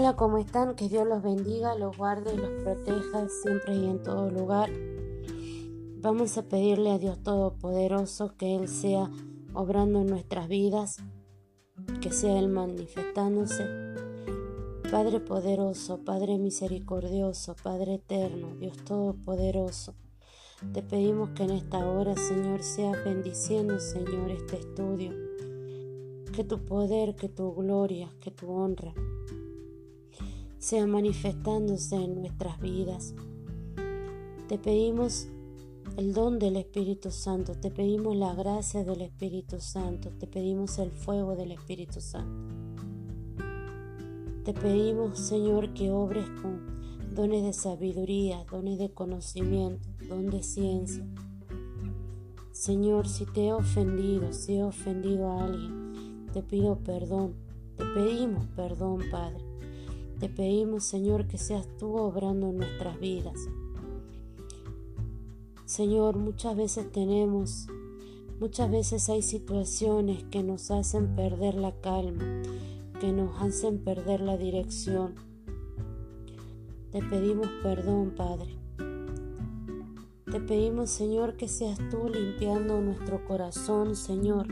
Hola, ¿cómo están? Que Dios los bendiga, los guarde y los proteja siempre y en todo lugar. Vamos a pedirle a Dios Todopoderoso que Él sea obrando en nuestras vidas, que sea Él manifestándose. Padre poderoso, Padre misericordioso, Padre eterno, Dios Todopoderoso. Te pedimos que en esta hora, Señor, sea bendiciendo, Señor, este estudio. Que tu poder, que tu gloria, que tu honra sea manifestándose en nuestras vidas. Te pedimos el don del Espíritu Santo, te pedimos la gracia del Espíritu Santo, te pedimos el fuego del Espíritu Santo. Te pedimos, Señor, que obres con dones de sabiduría, dones de conocimiento, don de ciencia. Señor, si te he ofendido, si he ofendido a alguien, te pido perdón, te pedimos perdón, Padre. Te pedimos, Señor, que seas tú obrando en nuestras vidas. Señor, muchas veces tenemos, muchas veces hay situaciones que nos hacen perder la calma, que nos hacen perder la dirección. Te pedimos perdón, Padre. Te pedimos, Señor, que seas tú limpiando nuestro corazón, Señor,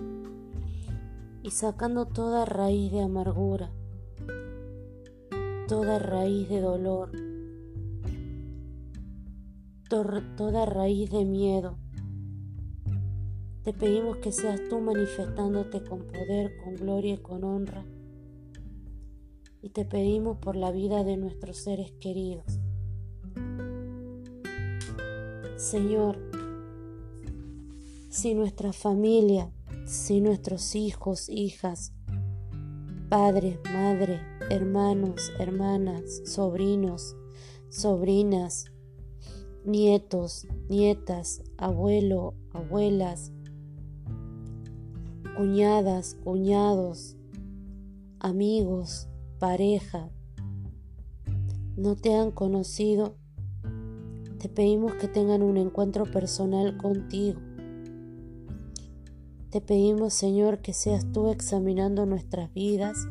y sacando toda raíz de amargura, toda raíz de dolor, toda raíz de miedo. Te pedimos que seas tú manifestándote con poder, con gloria y con honra. Y te pedimos por la vida de nuestros seres queridos. Señor, si nuestra familia, si nuestros hijos, hijas, padres, madre, hermanos, hermanas, sobrinos, sobrinas, nietos, nietas, abuelo, abuelas, cuñadas, cuñados, amigos, pareja, no te han conocido, te pedimos que tengan un encuentro personal contigo. Te pedimos, Señor, que seas tú examinando nuestras vidas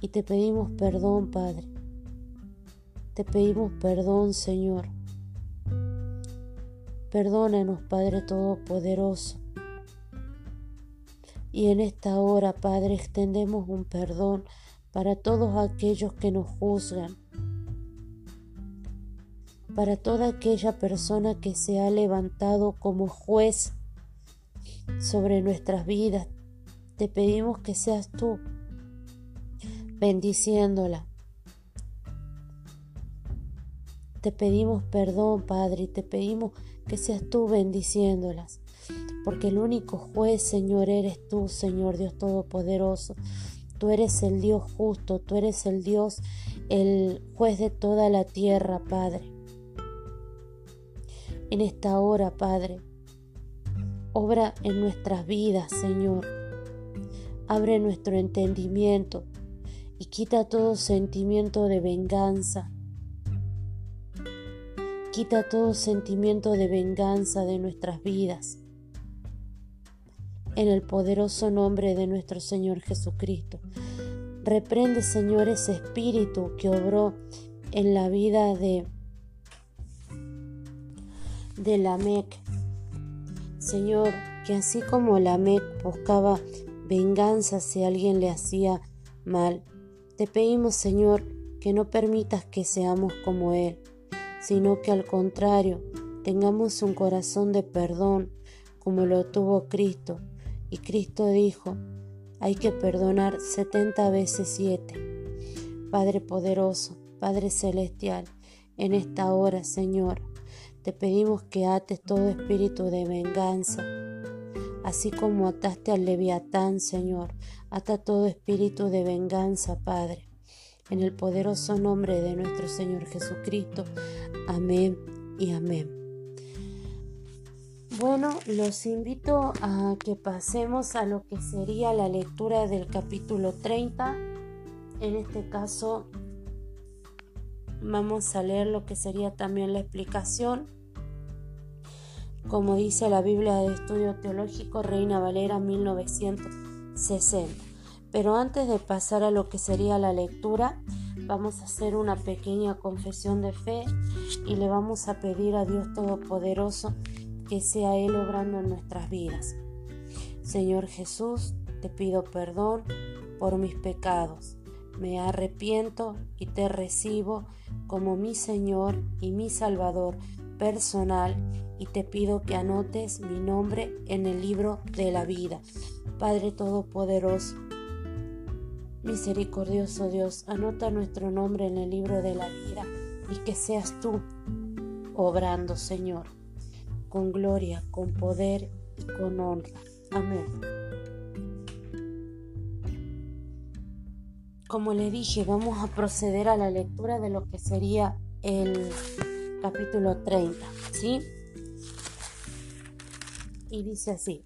y te pedimos perdón, Padre. Te pedimos perdón, Señor. Perdónanos, Padre Todopoderoso. Y en esta hora, Padre, extendemos un perdón para todos aquellos que nos juzgan, para toda aquella persona que se ha levantado como juez sobre nuestras vidas. Te pedimos que seas tú bendiciéndola. Te pedimos perdón, Padre, y te pedimos que seas tú bendiciéndolas, porque el único juez, Señor, eres tú, Señor Dios Todopoderoso. Tú eres el Dios justo, tú eres el Dios, el juez de toda la tierra, Padre. En esta hora, Padre, obra en nuestras vidas, Señor. Abre nuestro entendimiento y quita todo sentimiento de venganza. Quita todo sentimiento de venganza de nuestras vidas. En el poderoso nombre de nuestro Señor Jesucristo. Reprende, Señor, ese espíritu que obró en la vida de, de Lamec. Señor, que así como Lamec buscaba venganza si alguien le hacía mal, te pedimos, Señor, que no permitas que seamos como Él, sino que al contrario, tengamos un corazón de perdón como lo tuvo Cristo. Y Cristo dijo, hay que perdonar setenta veces siete. Padre poderoso, Padre celestial, en esta hora, Señor, te pedimos que ates todo espíritu de venganza, así como ataste al leviatán, Señor, ata todo espíritu de venganza, Padre. En el poderoso nombre de nuestro Señor Jesucristo. Amén y amén. Bueno, los invito a que pasemos a lo que sería la lectura del capítulo 30. En este caso vamos a leer lo que sería también la explicación como dice la Biblia de Estudio Teológico Reina Valera 1960. Pero antes de pasar a lo que sería la lectura, vamos a hacer una pequeña confesión de fe y le vamos a pedir a Dios Todopoderoso que sea Él obrando en nuestras vidas. Señor Jesús, te pido perdón por mis pecados. Me arrepiento y te recibo como mi Señor y mi Salvador personal y te pido que anotes mi nombre en el libro de la vida. Padre Todopoderoso, misericordioso Dios, anota nuestro nombre en el libro de la vida y que seas tú obrando, Señor, con gloria, con poder y con honra. Amén. Como le dije, vamos a proceder a la lectura de lo que sería el capítulo 30, ¿sí? Y dice así.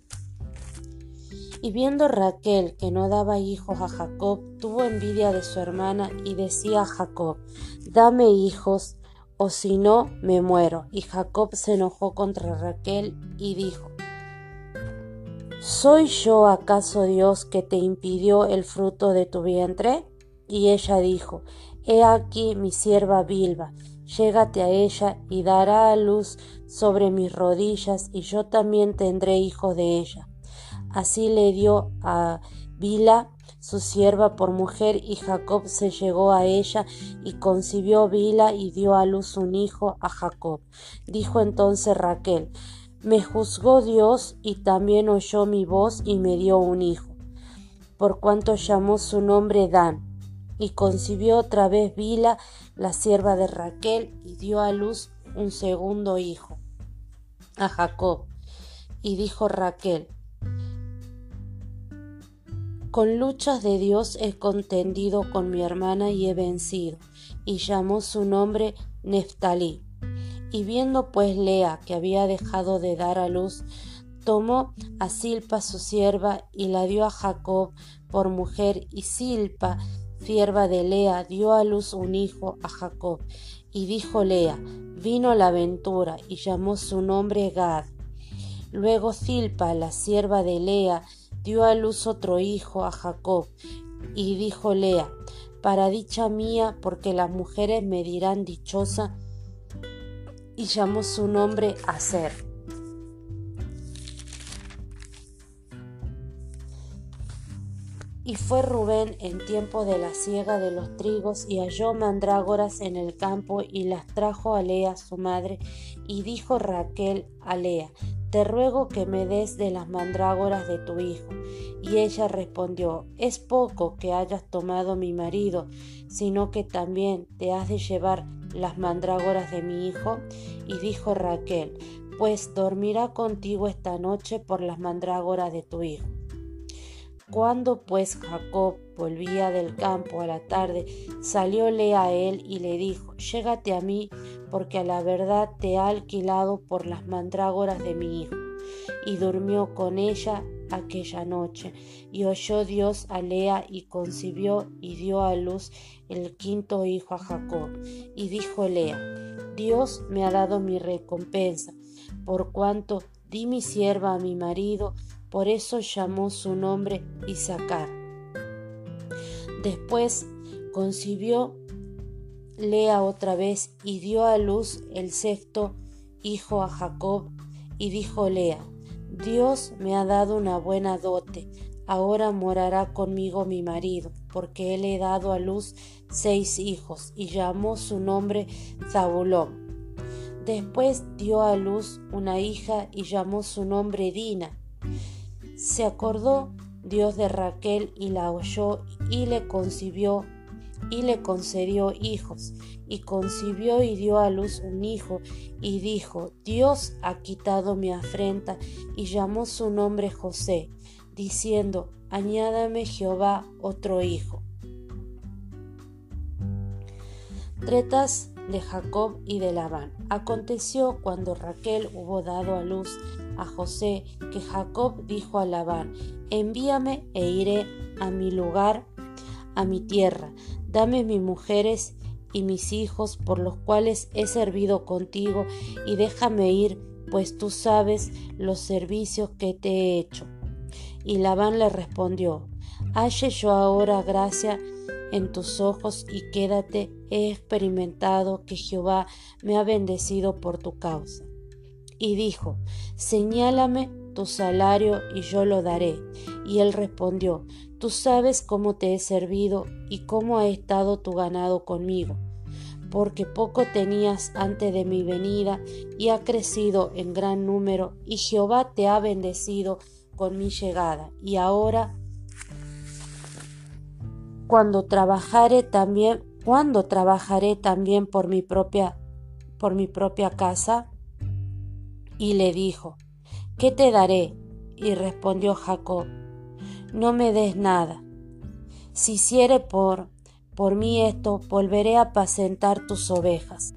Y viendo Raquel que no daba hijos a Jacob, tuvo envidia de su hermana y decía a Jacob, dame hijos, o si no, me muero. Y Jacob se enojó contra Raquel y dijo, ¿Soy yo acaso Dios que te impidió el fruto de tu vientre? Y ella dijo, He aquí mi sierva Bilba, llégate a ella y dará a luz sobre mis rodillas, y yo también tendré hijos de ella. Así le dio a Bila su sierva por mujer, y Jacob se llegó a ella, y concibió Bila y dio a luz un hijo a Jacob. Dijo entonces Raquel, me juzgó Dios y también oyó mi voz y me dio un hijo, por cuanto llamó su nombre Dan y concibió otra vez Bila, la sierva de Raquel, y dio a luz un segundo hijo, a Jacob. Y dijo Raquel, con luchas de Dios he contendido con mi hermana y he vencido, y llamó su nombre Neftalí. Y viendo pues Lea que había dejado de dar a luz, tomó a Silpa su sierva y la dio a Jacob por mujer, y Silpa sierva de Lea, dio a luz un hijo a Jacob. Y dijo Lea, vino la aventura, y llamó su nombre Gad. Luego Silpa, la sierva de Lea, dio a luz otro hijo a Jacob. Y dijo Lea, para dicha mía, porque las mujeres me dirán dichosa, y llamó su nombre Aser. Y fue Rubén en tiempo de la siega de los trigos y halló mandrágoras en el campo y las trajo a Lea su madre y dijo Raquel a Lea, te ruego que me des de las mandrágoras de tu hijo. Y ella respondió, es poco que hayas tomado mi marido, sino que también te has de llevar las mandrágoras de mi hijo. Y dijo Raquel, pues dormirá contigo esta noche por las mandrágoras de tu hijo. Cuando pues Jacob volvía del campo a la tarde, salióle a él y le dijo, Llégate a mí, porque a la verdad te he alquilado por las mandrágoras de mi hijo. Y durmió con ella aquella noche, y oyó Dios a Lea y concibió y dio a luz el quinto hijo a Jacob. Y dijo Lea, Dios me ha dado mi recompensa, por cuanto di mi sierva a mi marido, por eso llamó su nombre Isaacar. Después concibió Lea otra vez y dio a luz el sexto hijo a Jacob y dijo Lea, Dios me ha dado una buena dote, ahora morará conmigo mi marido, porque él he dado a luz seis hijos, y llamó su nombre Zabulón. Después dio a luz una hija y llamó su nombre Dina. Se acordó Dios de Raquel y la oyó y le concibió y le concedió hijos, y concibió y dio a luz un hijo, y dijo, Dios ha quitado mi afrenta, y llamó su nombre José, diciendo, añádame Jehová otro hijo. Tretas de Jacob y de Labán. Aconteció cuando Raquel hubo dado a luz a José que Jacob dijo a Labán, envíame e iré a mi lugar, a mi tierra, dame mis mujeres y mis hijos por los cuales he servido contigo y déjame ir, pues tú sabes los servicios que te he hecho. Y Labán le respondió, Halle yo ahora gracia en tus ojos y quédate, he experimentado que Jehová me ha bendecido por tu causa. Y dijo, Señálame tu salario y yo lo daré. Y él respondió, Tú sabes cómo te he servido y cómo ha estado tu ganado conmigo, porque poco tenías antes de mi venida y ha crecido en gran número, y Jehová te ha bendecido con mi llegada. Y ahora, cuando trabajaré también, cuando trabajaré también por mi propia por mi propia casa? Y le dijo, ¿qué te daré? Y respondió Jacob, no me des nada. Si hiciere por, por mí esto, volveré a apacentar tus ovejas.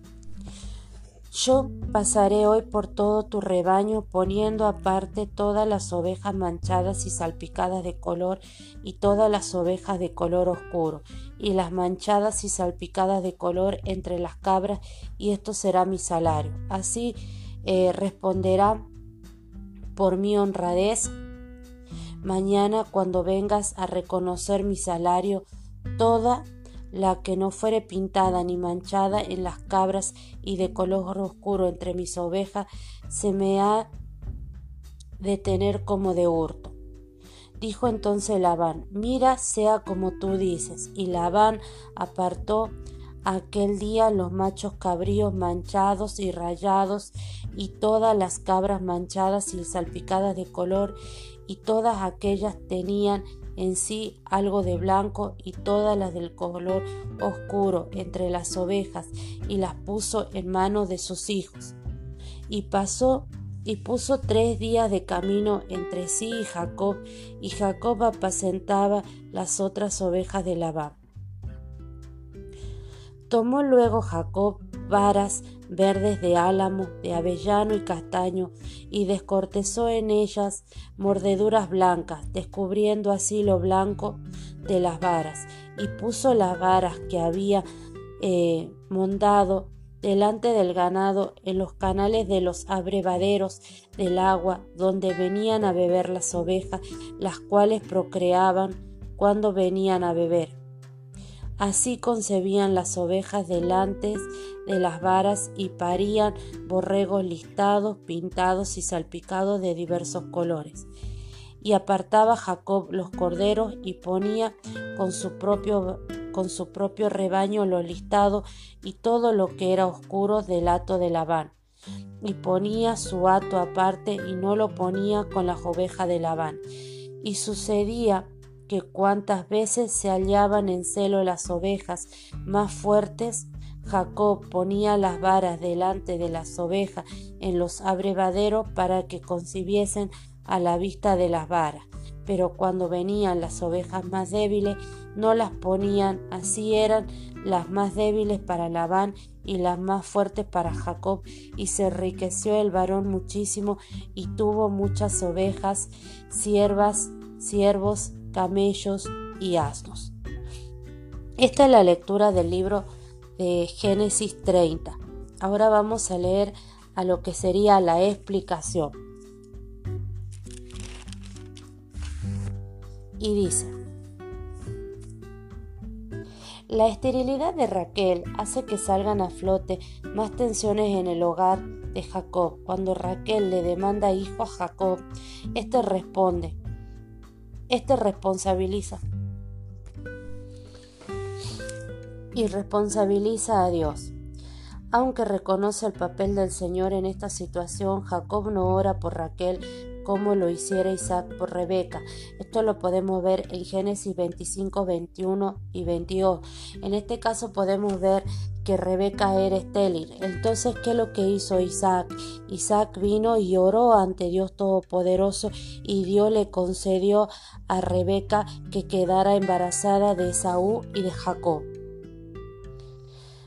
Yo pasaré hoy por todo tu rebaño, poniendo aparte todas las ovejas manchadas y salpicadas de color, y todas las ovejas de color oscuro, y las manchadas y salpicadas de color entre las cabras, y esto será mi salario. Así eh, responderá por mi honradez Mañana cuando vengas a reconocer mi salario, toda la que no fuere pintada ni manchada en las cabras y de color oscuro entre mis ovejas, se me ha de tener como de hurto. Dijo entonces Labán, mira sea como tú dices. Y Labán apartó aquel día los machos cabríos manchados y rayados y todas las cabras manchadas y salpicadas de color y todas aquellas tenían en sí algo de blanco y todas las del color oscuro entre las ovejas y las puso en manos de sus hijos. Y pasó y puso tres días de camino entre sí y Jacob, y Jacob apacentaba las otras ovejas de Labán. Tomó luego Jacob varas verdes de álamo, de avellano y castaño, y descortezó en ellas mordeduras blancas, descubriendo así lo blanco de las varas, y puso las varas que había eh, mondado delante del ganado en los canales de los abrevaderos del agua donde venían a beber las ovejas, las cuales procreaban cuando venían a beber Así concebían las ovejas delante de las varas y parían borregos listados, pintados y salpicados de diversos colores. Y apartaba Jacob los corderos y ponía con su propio, con su propio rebaño los listados y todo lo que era oscuro del hato de Labán. Y ponía su hato aparte y no lo ponía con las ovejas de Labán. Y sucedía que cuantas veces se hallaban en celo las ovejas. Más fuertes, Jacob ponía las varas delante de las ovejas en los abrevaderos para que concibiesen a la vista de las varas. Pero cuando venían las ovejas más débiles, no las ponían, así eran las más débiles para Labán y las más fuertes para Jacob, y se enriqueció el varón muchísimo y tuvo muchas ovejas, siervas, siervos, camellos y asnos. Esta es la lectura del libro de Génesis 30. Ahora vamos a leer a lo que sería la explicación. Y dice, la esterilidad de Raquel hace que salgan a flote más tensiones en el hogar de Jacob. Cuando Raquel le demanda hijo a Jacob, éste responde, este responsabiliza y responsabiliza a Dios. Aunque reconoce el papel del Señor en esta situación, Jacob no ora por Raquel como lo hiciera Isaac por Rebeca. Esto lo podemos ver en Génesis 25, 21 y 22. En este caso podemos ver que Rebeca era estéril. Entonces, ¿qué es lo que hizo Isaac? Isaac vino y oró ante Dios Todopoderoso y Dios le concedió a Rebeca que quedara embarazada de Esaú y de Jacob.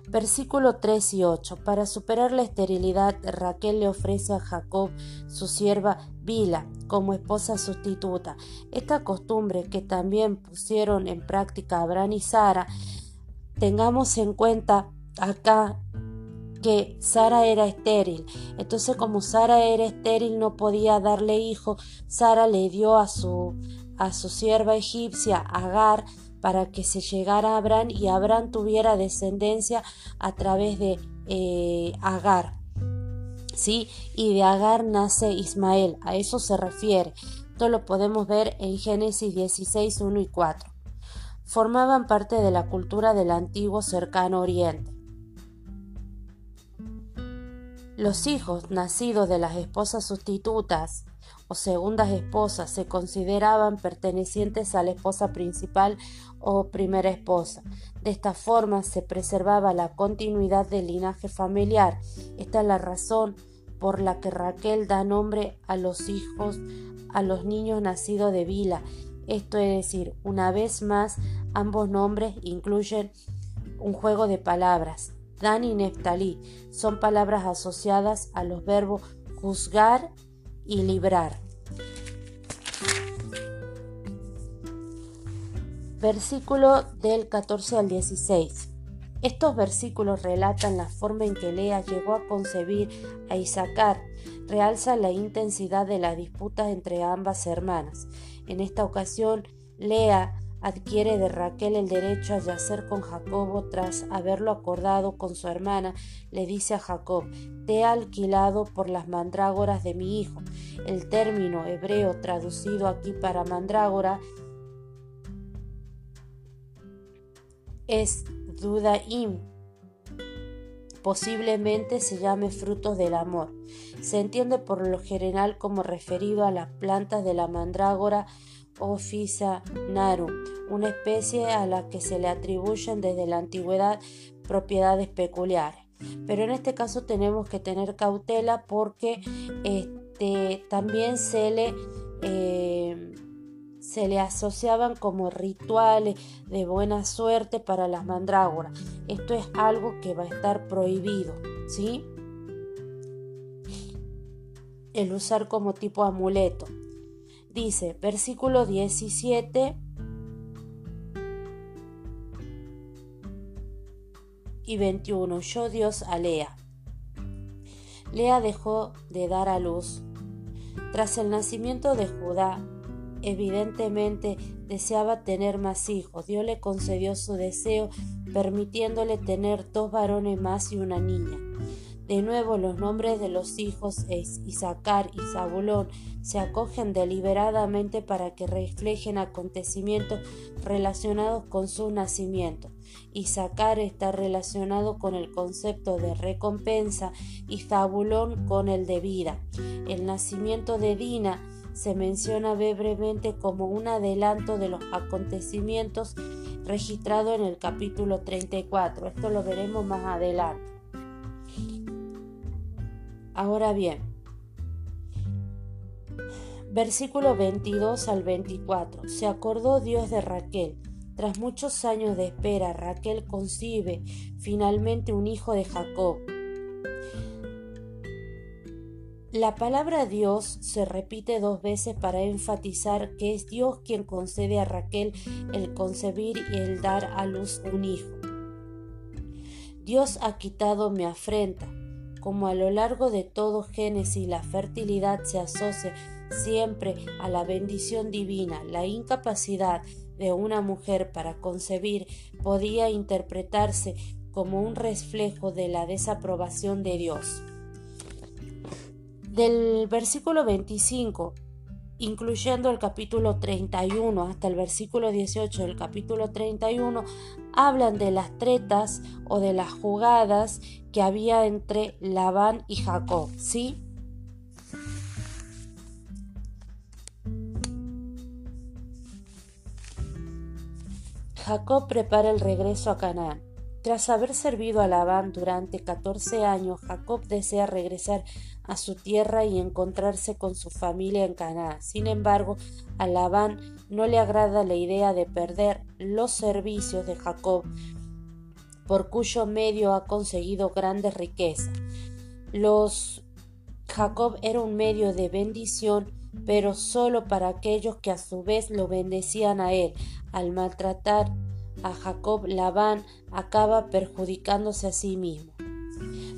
Versículo 3 y 8. Para superar la esterilidad, Raquel le ofrece a Jacob su sierva Bila como esposa sustituta. Esta costumbre que también pusieron en práctica Abraham y Sara, tengamos en cuenta acá que Sara era estéril. Entonces como Sara era estéril no podía darle hijo, Sara le dio a su a su sierva egipcia Agar para que se llegara a Abraham y Abraham tuviera descendencia a través de eh, Agar. ¿Sí? Y de Agar nace Ismael, a eso se refiere. Esto lo podemos ver en Génesis 16, 1 y 4. Formaban parte de la cultura del antiguo cercano oriente. Los hijos nacidos de las esposas sustitutas o segundas esposas se consideraban pertenecientes a la esposa principal o primera esposa. De esta forma se preservaba la continuidad del linaje familiar. Esta es la razón por la que Raquel da nombre a los hijos, a los niños nacidos de Vila. Esto es decir, una vez más, ambos nombres incluyen un juego de palabras. Dan y Neftalí son palabras asociadas a los verbos juzgar y librar. Versículo del 14 al 16. Estos versículos relatan la forma en que Lea llegó a concebir a Isaacar, realza la intensidad de la disputa entre ambas hermanas. En esta ocasión, Lea adquiere de Raquel el derecho a yacer con Jacobo tras haberlo acordado con su hermana, le dice a Jacob, te he alquilado por las mandrágoras de mi hijo. El término hebreo traducido aquí para mandrágora es dudaim. Posiblemente se llame frutos del amor. Se entiende por lo general como referido a las plantas de la mandrágora Officia narum, una especie a la que se le atribuyen desde la antigüedad propiedades peculiares. Pero en este caso tenemos que tener cautela porque este, también se le, eh, se le asociaban como rituales de buena suerte para las mandrágoras. Esto es algo que va a estar prohibido, ¿sí? El usar como tipo amuleto. Dice, versículo 17 y 21. Yo Dios a Lea. Lea dejó de dar a luz. Tras el nacimiento de Judá, evidentemente deseaba tener más hijos. Dios le concedió su deseo, permitiéndole tener dos varones más y una niña. De nuevo los nombres de los hijos es Isaacar y Zabulón se acogen deliberadamente para que reflejen acontecimientos relacionados con su nacimiento. Isaacar está relacionado con el concepto de recompensa y Zabulón con el de vida. El nacimiento de Dina se menciona brevemente como un adelanto de los acontecimientos registrado en el capítulo 34. Esto lo veremos más adelante. Ahora bien, versículo 22 al 24. Se acordó Dios de Raquel. Tras muchos años de espera, Raquel concibe finalmente un hijo de Jacob. La palabra Dios se repite dos veces para enfatizar que es Dios quien concede a Raquel el concebir y el dar a luz un hijo. Dios ha quitado mi afrenta, como a lo largo de todo Génesis la fertilidad se asocia siempre a la bendición divina, la incapacidad de una mujer para concebir podía interpretarse como un reflejo de la desaprobación de Dios. Del versículo 25 incluyendo el capítulo 31 hasta el versículo 18 del capítulo 31, hablan de las tretas o de las jugadas que había entre Labán y Jacob, ¿sí? Jacob prepara el regreso a Canaán. Tras haber servido a Labán durante 14 años, Jacob desea regresar a su tierra y encontrarse con su familia en Canaán. Sin embargo, a Labán no le agrada la idea de perder los servicios de Jacob, por cuyo medio ha conseguido grandes riquezas. Los Jacob era un medio de bendición, pero solo para aquellos que a su vez lo bendecían a él. Al maltratar a Jacob, Labán acaba perjudicándose a sí mismo.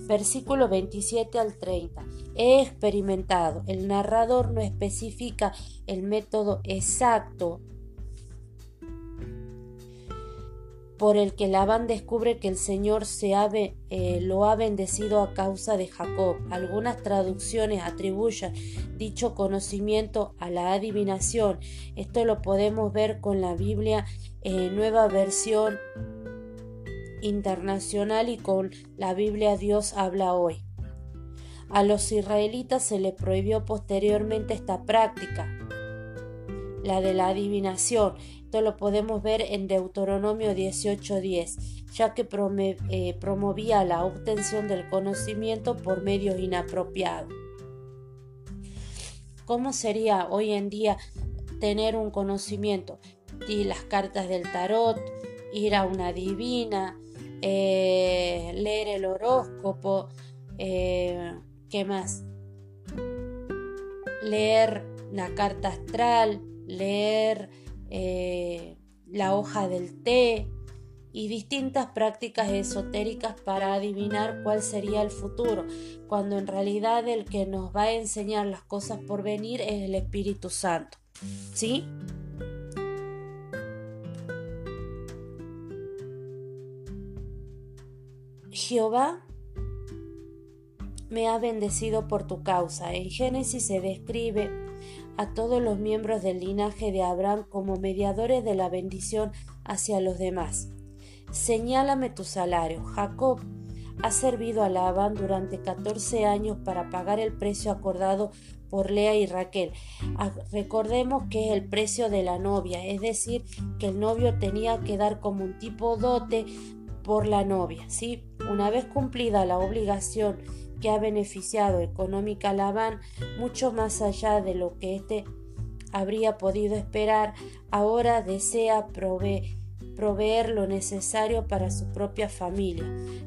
Versículo 27 al 30. He experimentado. El narrador no especifica el método exacto por el que Labán descubre que el Señor se eh, lo ha bendecido a causa de Jacob. Algunas traducciones atribuyen dicho conocimiento a la adivinación. Esto lo podemos ver con la Biblia eh, Nueva Versión Internacional y con la Biblia Dios habla hoy. A los israelitas se les prohibió posteriormente esta práctica, la de la adivinación, esto lo podemos ver en Deuteronomio 18:10, ya que eh, promovía la obtención del conocimiento por medios inapropiados. ¿Cómo sería hoy en día tener un conocimiento? Y las cartas del tarot, ir a una divina, eh, leer el horóscopo, eh, ¿qué más? Leer la carta astral, leer eh, la hoja del té y distintas prácticas esotéricas para adivinar cuál sería el futuro, cuando en realidad el que nos va a enseñar las cosas por venir es el Espíritu Santo. ¿Sí? Jehová me ha bendecido por tu causa. En Génesis se describe a todos los miembros del linaje de Abraham como mediadores de la bendición hacia los demás. Señálame tu salario. Jacob ha servido a Labán durante 14 años para pagar el precio acordado por Lea y Raquel. Ah, recordemos que es el precio de la novia, es decir, que el novio tenía que dar como un tipo dote por la novia, ¿sí? Una vez cumplida la obligación que ha beneficiado económica a Labán mucho más allá de lo que éste habría podido esperar, ahora desea proveer lo necesario para su propia familia.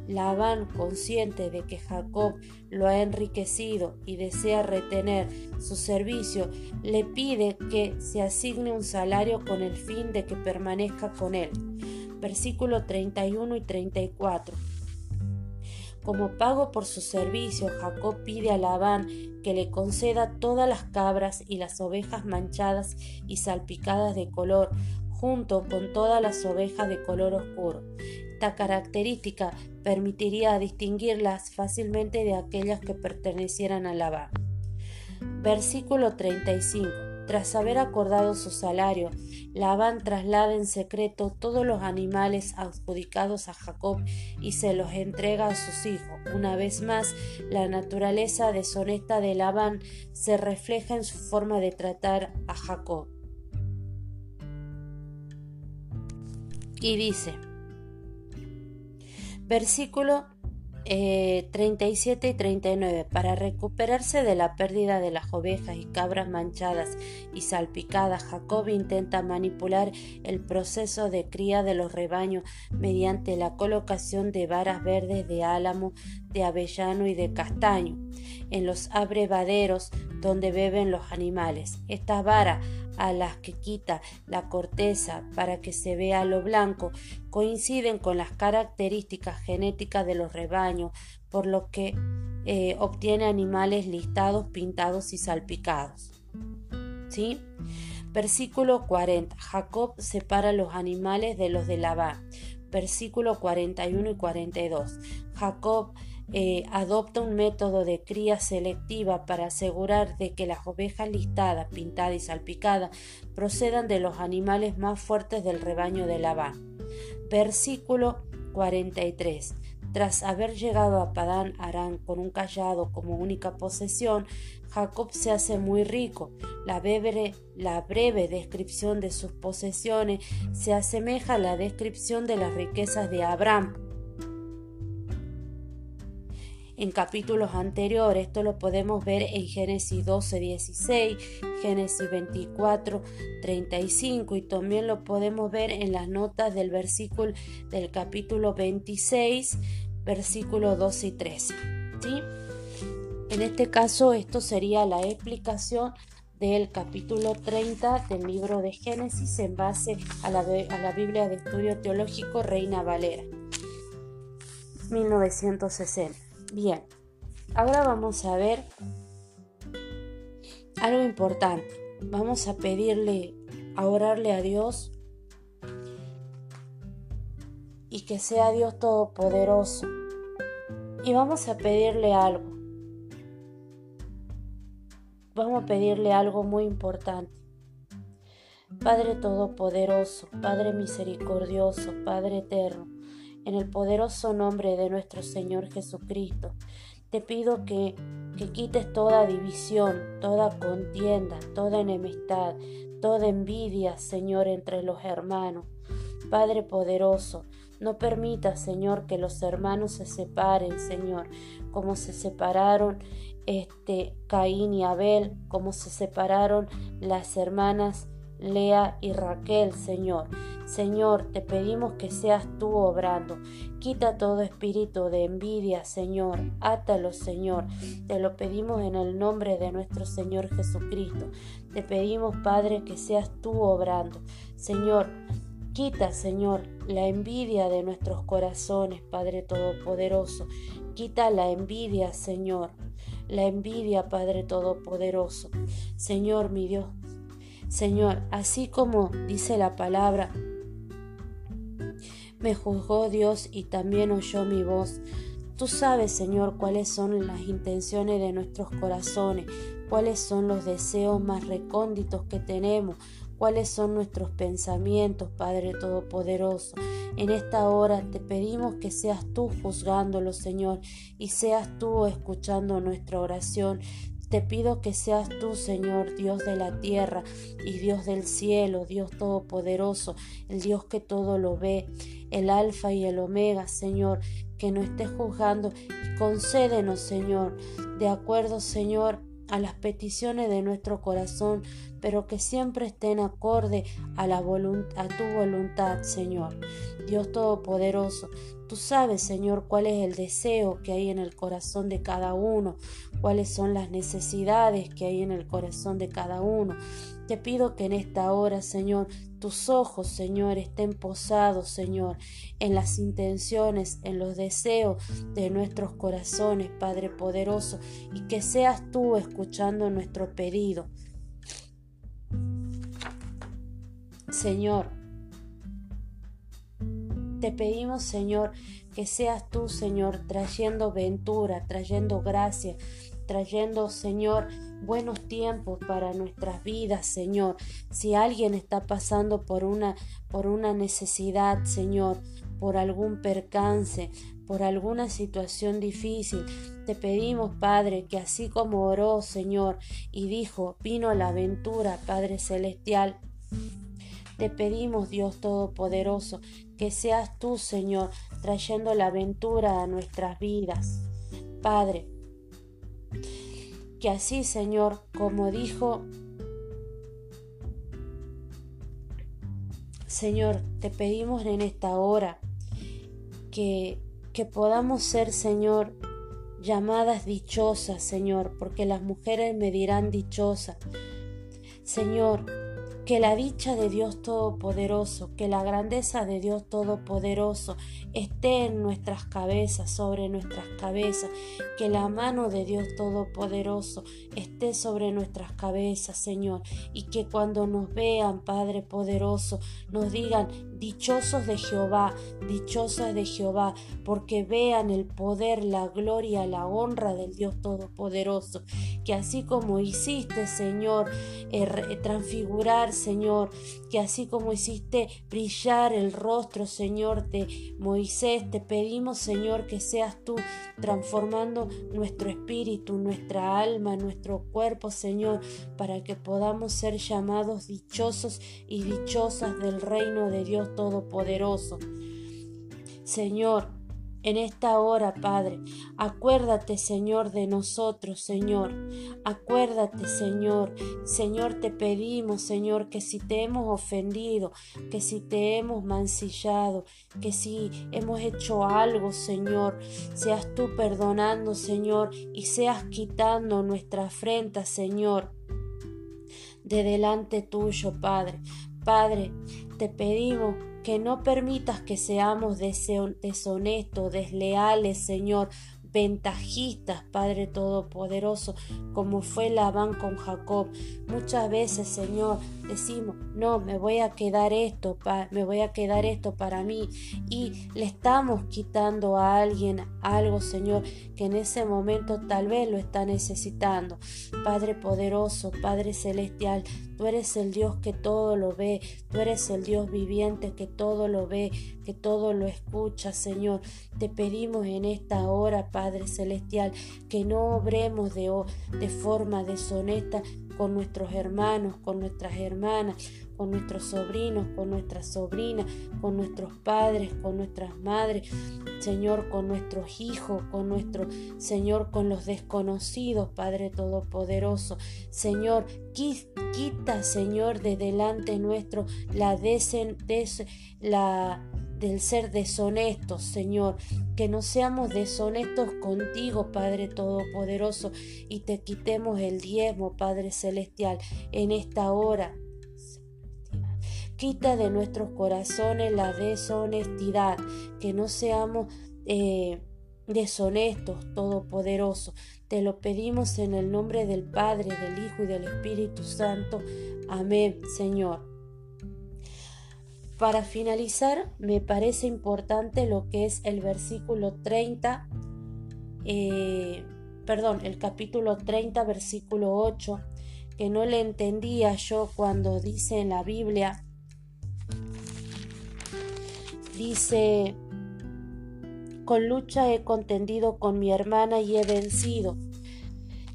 Labán, consciente de que Jacob lo ha enriquecido y desea retener su servicio, le pide que se asigne un salario con el fin de que permanezca con él. Versículo 31 y 34. Como pago por su servicio, Jacob pide a Labán que le conceda todas las cabras y las ovejas manchadas y salpicadas de color, junto con todas las ovejas de color oscuro. Esta característica permitiría distinguirlas fácilmente de aquellas que pertenecieran a Labán. Versículo 35. Tras haber acordado su salario, Labán traslada en secreto todos los animales adjudicados a Jacob y se los entrega a sus hijos. Una vez más, la naturaleza deshonesta de Labán se refleja en su forma de tratar a Jacob. Y dice, versículo 37 eh, y 39. Para recuperarse de la pérdida de las ovejas y cabras manchadas y salpicadas, Jacob intenta manipular el proceso de cría de los rebaños mediante la colocación de varas verdes de álamo, de avellano y de castaño en los abrevaderos donde beben los animales. Estas varas a las que quita la corteza para que se vea lo blanco coinciden con las características genéticas de los rebaños, por lo que eh, obtiene animales listados, pintados y salpicados. ¿Sí? Versículo 40. Jacob separa los animales de los de Labán. Versículo 41 y 42. Jacob eh, adopta un método de cría selectiva para asegurar de que las ovejas listadas, pintadas y salpicadas procedan de los animales más fuertes del rebaño de Labán. Versículo 43. Tras haber llegado a Padán Arán con un callado como única posesión, Jacob se hace muy rico. La breve, la breve descripción de sus posesiones se asemeja a la descripción de las riquezas de Abraham en capítulos anteriores. Esto lo podemos ver en Génesis 12, 16, Génesis 24, 35 y también lo podemos ver en las notas del versículo del capítulo 26, versículos 12 y 13. ¿sí? En este caso, esto sería la explicación del capítulo 30 del libro de Génesis en base a la, a la Biblia de Estudio Teológico Reina Valera, 1960. Bien, ahora vamos a ver algo importante. Vamos a pedirle, a orarle a Dios y que sea Dios Todopoderoso. Y vamos a pedirle algo. Vamos a pedirle algo muy importante. Padre Todopoderoso, Padre Misericordioso, Padre Eterno, en el poderoso nombre de nuestro Señor Jesucristo, te pido que, que quites toda división, toda contienda, toda enemistad, toda envidia, Señor, entre los hermanos. Padre poderoso, no permita, Señor, que los hermanos se separen, Señor, como se separaron este Caín y Abel, como se separaron las hermanas Lea y Raquel, Señor. Señor, te pedimos que seas tú obrando. Quita todo espíritu de envidia, Señor. Átalo, Señor. Te lo pedimos en el nombre de nuestro Señor Jesucristo. Te pedimos, Padre, que seas tú obrando. Señor, quita, Señor, la envidia de nuestros corazones, Padre Todopoderoso. Quita la envidia, Señor. La envidia, Padre Todopoderoso. Señor, mi Dios, Señor, así como dice la palabra, me juzgó Dios y también oyó mi voz. Tú sabes, Señor, cuáles son las intenciones de nuestros corazones, cuáles son los deseos más recónditos que tenemos, cuáles son nuestros pensamientos, Padre Todopoderoso. En esta hora te pedimos que seas tú juzgándolo, Señor, y seas tú escuchando nuestra oración, te pido que seas tú, Señor, Dios de la tierra y Dios del cielo, Dios todopoderoso, el Dios que todo lo ve, el alfa y el omega, Señor, que no estés juzgando y concédenos, Señor, de acuerdo, Señor, a las peticiones de nuestro corazón, pero que siempre estén acorde a, la a tu voluntad, Señor. Dios Todopoderoso, tú sabes, Señor, cuál es el deseo que hay en el corazón de cada uno, cuáles son las necesidades que hay en el corazón de cada uno. Te pido que en esta hora, Señor, tus ojos, Señor, estén posados, Señor, en las intenciones, en los deseos de nuestros corazones, Padre poderoso, y que seas tú escuchando nuestro pedido. Señor, te pedimos, Señor, que seas tú, Señor, trayendo ventura, trayendo gracia, trayendo, Señor, buenos tiempos para nuestras vidas, Señor. Si alguien está pasando por una por una necesidad, Señor, por algún percance, por alguna situación difícil, te pedimos, Padre, que así como oró, Señor, y dijo, vino la aventura, Padre celestial, te pedimos, Dios Todopoderoso, que seas tú, Señor, trayendo la aventura a nuestras vidas. Padre, que así, Señor, como dijo, Señor, te pedimos en esta hora que, que podamos ser, Señor, llamadas dichosas, Señor, porque las mujeres me dirán dichosa. Señor, que la dicha de Dios Todopoderoso, que la grandeza de Dios Todopoderoso esté en nuestras cabezas, sobre nuestras cabezas, que la mano de Dios Todopoderoso esté sobre nuestras cabezas, Señor, y que cuando nos vean, Padre Poderoso, nos digan, dichosos de Jehová, dichosas de Jehová, porque vean el poder, la gloria, la honra del Dios Todopoderoso, que así como hiciste, Señor, er, transfigurar, Señor, que así como hiciste brillar el rostro, Señor, de Moisés, te pedimos, Señor, que seas tú transformando nuestro espíritu, nuestra alma, nuestro cuerpo, Señor, para que podamos ser llamados dichosos y dichosas del reino de Dios Todopoderoso. Señor, en esta hora, Padre. Acuérdate, Señor, de nosotros, Señor. Acuérdate, Señor. Señor, te pedimos, Señor, que si te hemos ofendido, que si te hemos mancillado, que si hemos hecho algo, Señor, seas tú perdonando, Señor, y seas quitando nuestra afrenta, Señor, de delante tuyo, Padre. Padre, te pedimos que no permitas que seamos deshonestos, desleales, Señor, ventajistas, Padre Todopoderoso, como fue Labán con Jacob. Muchas veces, Señor, decimos, no, me voy a quedar esto, me voy a quedar esto para mí. Y le estamos quitando a alguien algo, Señor, que en ese momento tal vez lo está necesitando. Padre poderoso, Padre celestial, tú eres el Dios que todo lo ve, tú eres el Dios viviente que todo lo ve, que todo lo escucha, Señor. Te pedimos en esta hora, Padre celestial, que no obremos de, de forma deshonesta con nuestros hermanos, con nuestras hermanas, con nuestros sobrinos, con nuestras sobrinas, con nuestros padres, con nuestras madres, Señor, con nuestros hijos, con nuestro Señor, con los desconocidos, Padre Todopoderoso. Señor, quita, Señor, de delante nuestro la, desen, la del ser deshonestos, Señor, que no seamos deshonestos contigo, Padre Todopoderoso, y te quitemos el diezmo, Padre Celestial, en esta hora. Quita de nuestros corazones la deshonestidad, que no seamos eh, deshonestos, Todopoderoso. Te lo pedimos en el nombre del Padre, del Hijo y del Espíritu Santo. Amén, Señor. Para finalizar, me parece importante lo que es el versículo 30, eh, perdón, el capítulo 30, versículo 8, que no le entendía yo cuando dice en la Biblia, dice, con lucha he contendido con mi hermana y he vencido.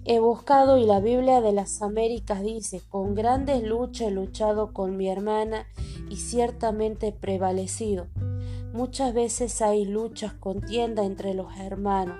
He buscado y la Biblia de las Américas dice, con grandes luchas he luchado con mi hermana y ciertamente prevalecido. Muchas veces hay luchas, contienda entre los hermanos,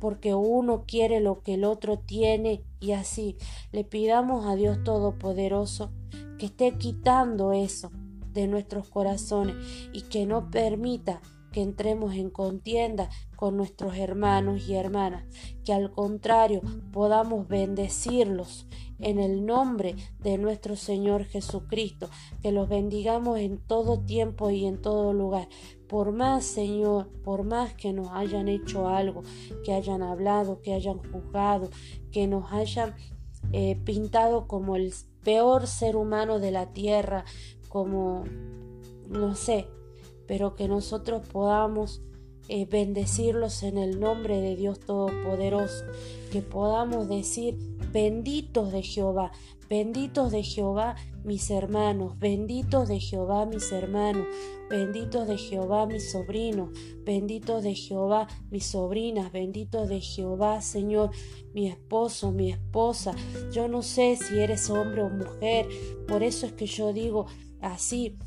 porque uno quiere lo que el otro tiene y así le pidamos a Dios Todopoderoso que esté quitando eso de nuestros corazones y que no permita que entremos en contienda con nuestros hermanos y hermanas, que al contrario podamos bendecirlos en el nombre de nuestro Señor Jesucristo, que los bendigamos en todo tiempo y en todo lugar. Por más, Señor, por más que nos hayan hecho algo, que hayan hablado, que hayan juzgado, que nos hayan eh, pintado como el peor ser humano de la tierra, como, no sé, pero que nosotros podamos eh, bendecirlos en el nombre de Dios Todopoderoso, que podamos decir, benditos de Jehová, benditos de Jehová mis hermanos, benditos de Jehová mis hermanos, benditos de Jehová mis sobrinos, benditos de Jehová mis sobrinas, benditos de Jehová, Señor, mi esposo, mi esposa. Yo no sé si eres hombre o mujer, por eso es que yo digo así,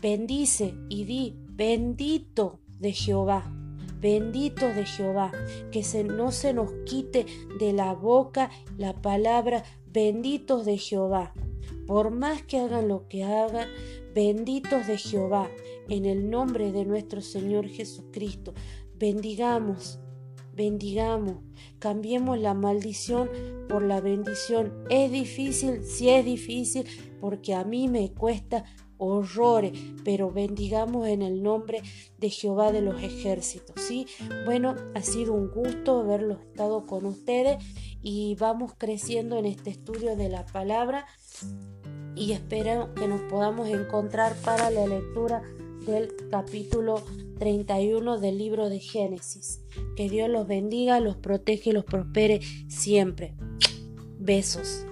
bendice y di, bendito de Jehová. Bendito de Jehová, que se, no se nos quite de la boca la palabra benditos de Jehová. Por más que hagan lo que hagan, benditos de Jehová, en el nombre de nuestro Señor Jesucristo. Bendigamos, bendigamos, cambiemos la maldición por la bendición. Es difícil, sí es difícil, porque a mí me cuesta horrores, pero bendigamos en el nombre de Jehová de los ejércitos, ¿sí? Bueno, ha sido un gusto haberlo estado con ustedes y vamos creciendo en este estudio de la palabra y espero que nos podamos encontrar para la lectura del capítulo 31 del libro de Génesis. Que Dios los bendiga, los protege y los prospere siempre. Besos.